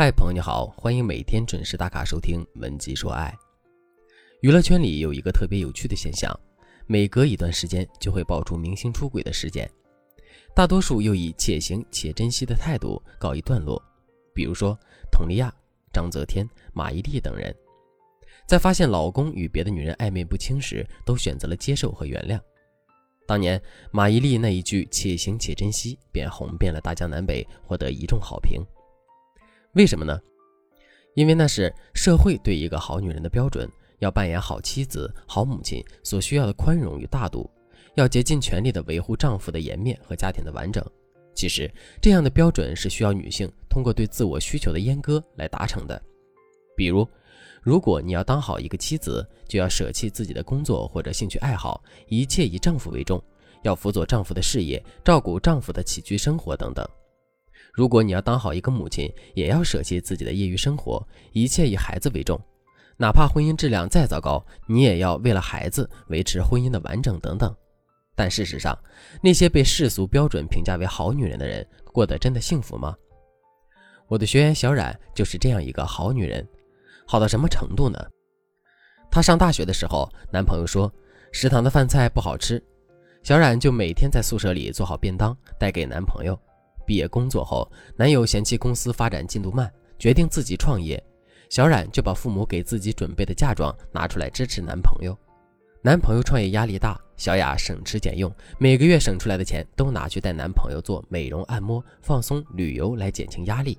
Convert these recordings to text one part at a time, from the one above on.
嗨，朋友你好，欢迎每天准时打卡收听《文姬说爱》。娱乐圈里有一个特别有趣的现象，每隔一段时间就会爆出明星出轨的事件，大多数又以且行且珍惜的态度告一段落。比如说佟丽娅、章泽天、马伊琍等人，在发现老公与别的女人暧昧不清时，都选择了接受和原谅。当年马伊琍那一句“且行且珍惜”便红遍了大江南北，获得一众好评。为什么呢？因为那是社会对一个好女人的标准，要扮演好妻子、好母亲所需要的宽容与大度，要竭尽全力的维护丈夫的颜面和家庭的完整。其实，这样的标准是需要女性通过对自我需求的阉割来达成的。比如，如果你要当好一个妻子，就要舍弃自己的工作或者兴趣爱好，一切以丈夫为重，要辅佐丈夫的事业，照顾丈夫的起居生活等等。如果你要当好一个母亲，也要舍弃自己的业余生活，一切以孩子为重，哪怕婚姻质量再糟糕，你也要为了孩子维持婚姻的完整等等。但事实上，那些被世俗标准评价为好女人的人，过得真的幸福吗？我的学员小冉就是这样一个好女人，好到什么程度呢？她上大学的时候，男朋友说食堂的饭菜不好吃，小冉就每天在宿舍里做好便当带给男朋友。毕业工作后，男友嫌弃公司发展进度慢，决定自己创业。小冉就把父母给自己准备的嫁妆拿出来支持男朋友。男朋友创业压力大，小雅省吃俭用，每个月省出来的钱都拿去带男朋友做美容、按摩、放松、旅游来减轻压力。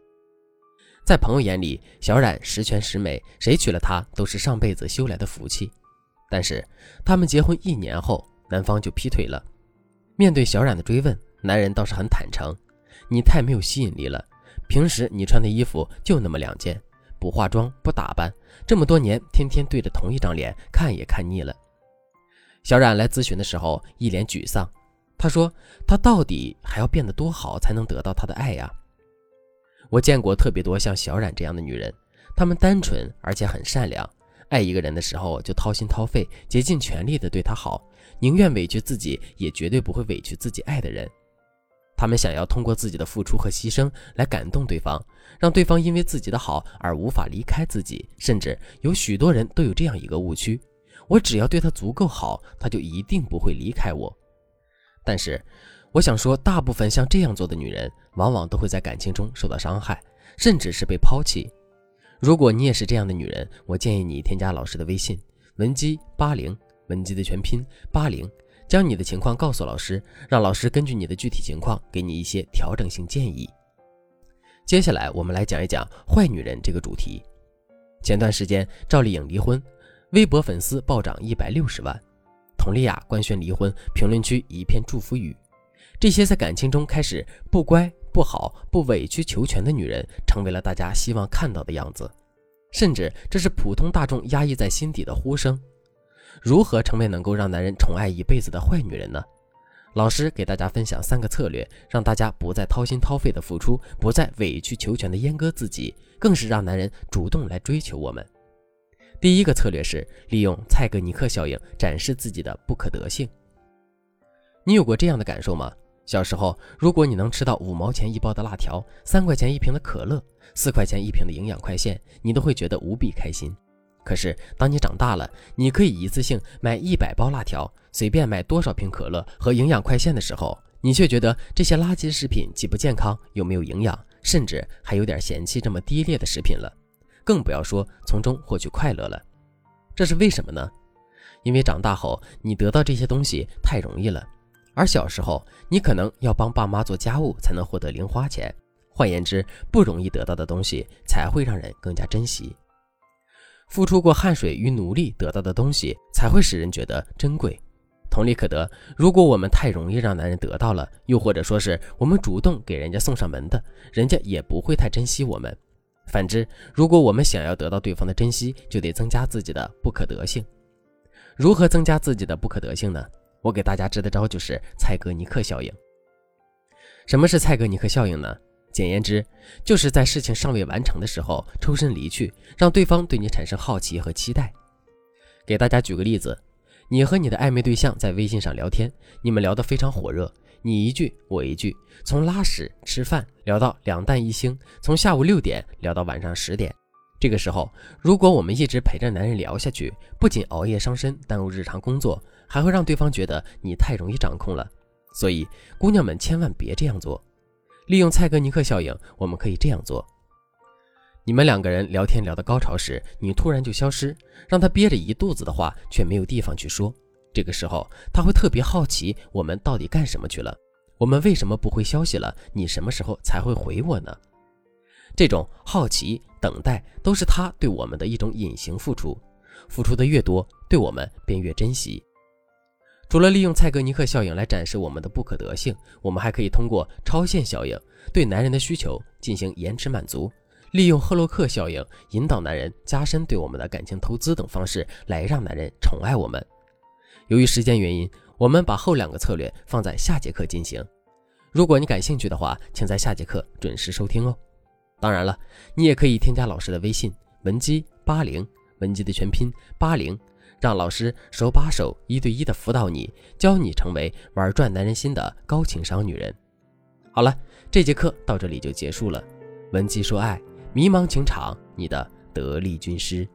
在朋友眼里，小冉十全十美，谁娶了她都是上辈子修来的福气。但是他们结婚一年后，男方就劈腿了。面对小冉的追问，男人倒是很坦诚。你太没有吸引力了，平时你穿的衣服就那么两件，不化妆不打扮，这么多年天天对着同一张脸看也看腻了。小冉来咨询的时候一脸沮丧，她说：“她到底还要变得多好才能得到他的爱呀？”我见过特别多像小冉这样的女人，她们单纯而且很善良，爱一个人的时候就掏心掏肺，竭尽全力的对他好，宁愿委屈自己，也绝对不会委屈自己爱的人。他们想要通过自己的付出和牺牲来感动对方，让对方因为自己的好而无法离开自己。甚至有许多人都有这样一个误区：我只要对他足够好，他就一定不会离开我。但是，我想说，大部分像这样做的女人，往往都会在感情中受到伤害，甚至是被抛弃。如果你也是这样的女人，我建议你添加老师的微信：文姬八零，文姬的全拼八零。将你的情况告诉老师，让老师根据你的具体情况给你一些调整性建议。接下来我们来讲一讲坏女人这个主题。前段时间赵丽颖离婚，微博粉丝暴涨一百六十万；佟丽娅官宣离婚，评论区一片祝福语。这些在感情中开始不乖、不好、不委曲求全的女人，成为了大家希望看到的样子，甚至这是普通大众压抑在心底的呼声。如何成为能够让男人宠爱一辈子的坏女人呢？老师给大家分享三个策略，让大家不再掏心掏肺的付出，不再委曲求全的阉割自己，更是让男人主动来追求我们。第一个策略是利用蔡格尼克效应，展示自己的不可得性。你有过这样的感受吗？小时候，如果你能吃到五毛钱一包的辣条，三块钱一瓶的可乐，四块钱一瓶的营养快线，你都会觉得无比开心。可是，当你长大了，你可以一次性买一百包辣条，随便买多少瓶可乐和营养快线的时候，你却觉得这些垃圾食品既不健康又没有营养，甚至还有点嫌弃这么低劣的食品了。更不要说从中获取快乐了。这是为什么呢？因为长大后你得到这些东西太容易了，而小时候你可能要帮爸妈做家务才能获得零花钱。换言之，不容易得到的东西才会让人更加珍惜。付出过汗水与努力得到的东西，才会使人觉得珍贵。同理可得，如果我们太容易让男人得到了，又或者说是我们主动给人家送上门的，人家也不会太珍惜我们。反之，如果我们想要得到对方的珍惜，就得增加自己的不可得性。如何增加自己的不可得性呢？我给大家支的招就是蔡格尼克效应。什么是蔡格尼克效应呢？简言之，就是在事情尚未完成的时候抽身离去，让对方对你产生好奇和期待。给大家举个例子，你和你的暧昧对象在微信上聊天，你们聊得非常火热，你一句我一句，从拉屎、吃饭聊到两弹一星，从下午六点聊到晚上十点。这个时候，如果我们一直陪着男人聊下去，不仅熬夜伤身，耽误日常工作，还会让对方觉得你太容易掌控了。所以，姑娘们千万别这样做。利用蔡格尼克效应，我们可以这样做：你们两个人聊天聊到高潮时，你突然就消失，让他憋着一肚子的话却没有地方去说。这个时候，他会特别好奇我们到底干什么去了，我们为什么不回消息了？你什么时候才会回我呢？这种好奇、等待，都是他对我们的一种隐形付出。付出的越多，对我们便越珍惜。除了利用蔡格尼克效应来展示我们的不可得性，我们还可以通过超限效应对男人的需求进行延迟满足，利用赫洛克效应引导男人加深对我们的感情投资等方式来让男人宠爱我们。由于时间原因，我们把后两个策略放在下节课进行。如果你感兴趣的话，请在下节课准时收听哦。当然了，你也可以添加老师的微信文姬八零，文姬的全拼八零，让老师手把手一对一的辅导你，教你成为玩转男人心的高情商女人。好了，这节课到这里就结束了。文姬说爱，迷茫情场，你的得力军师。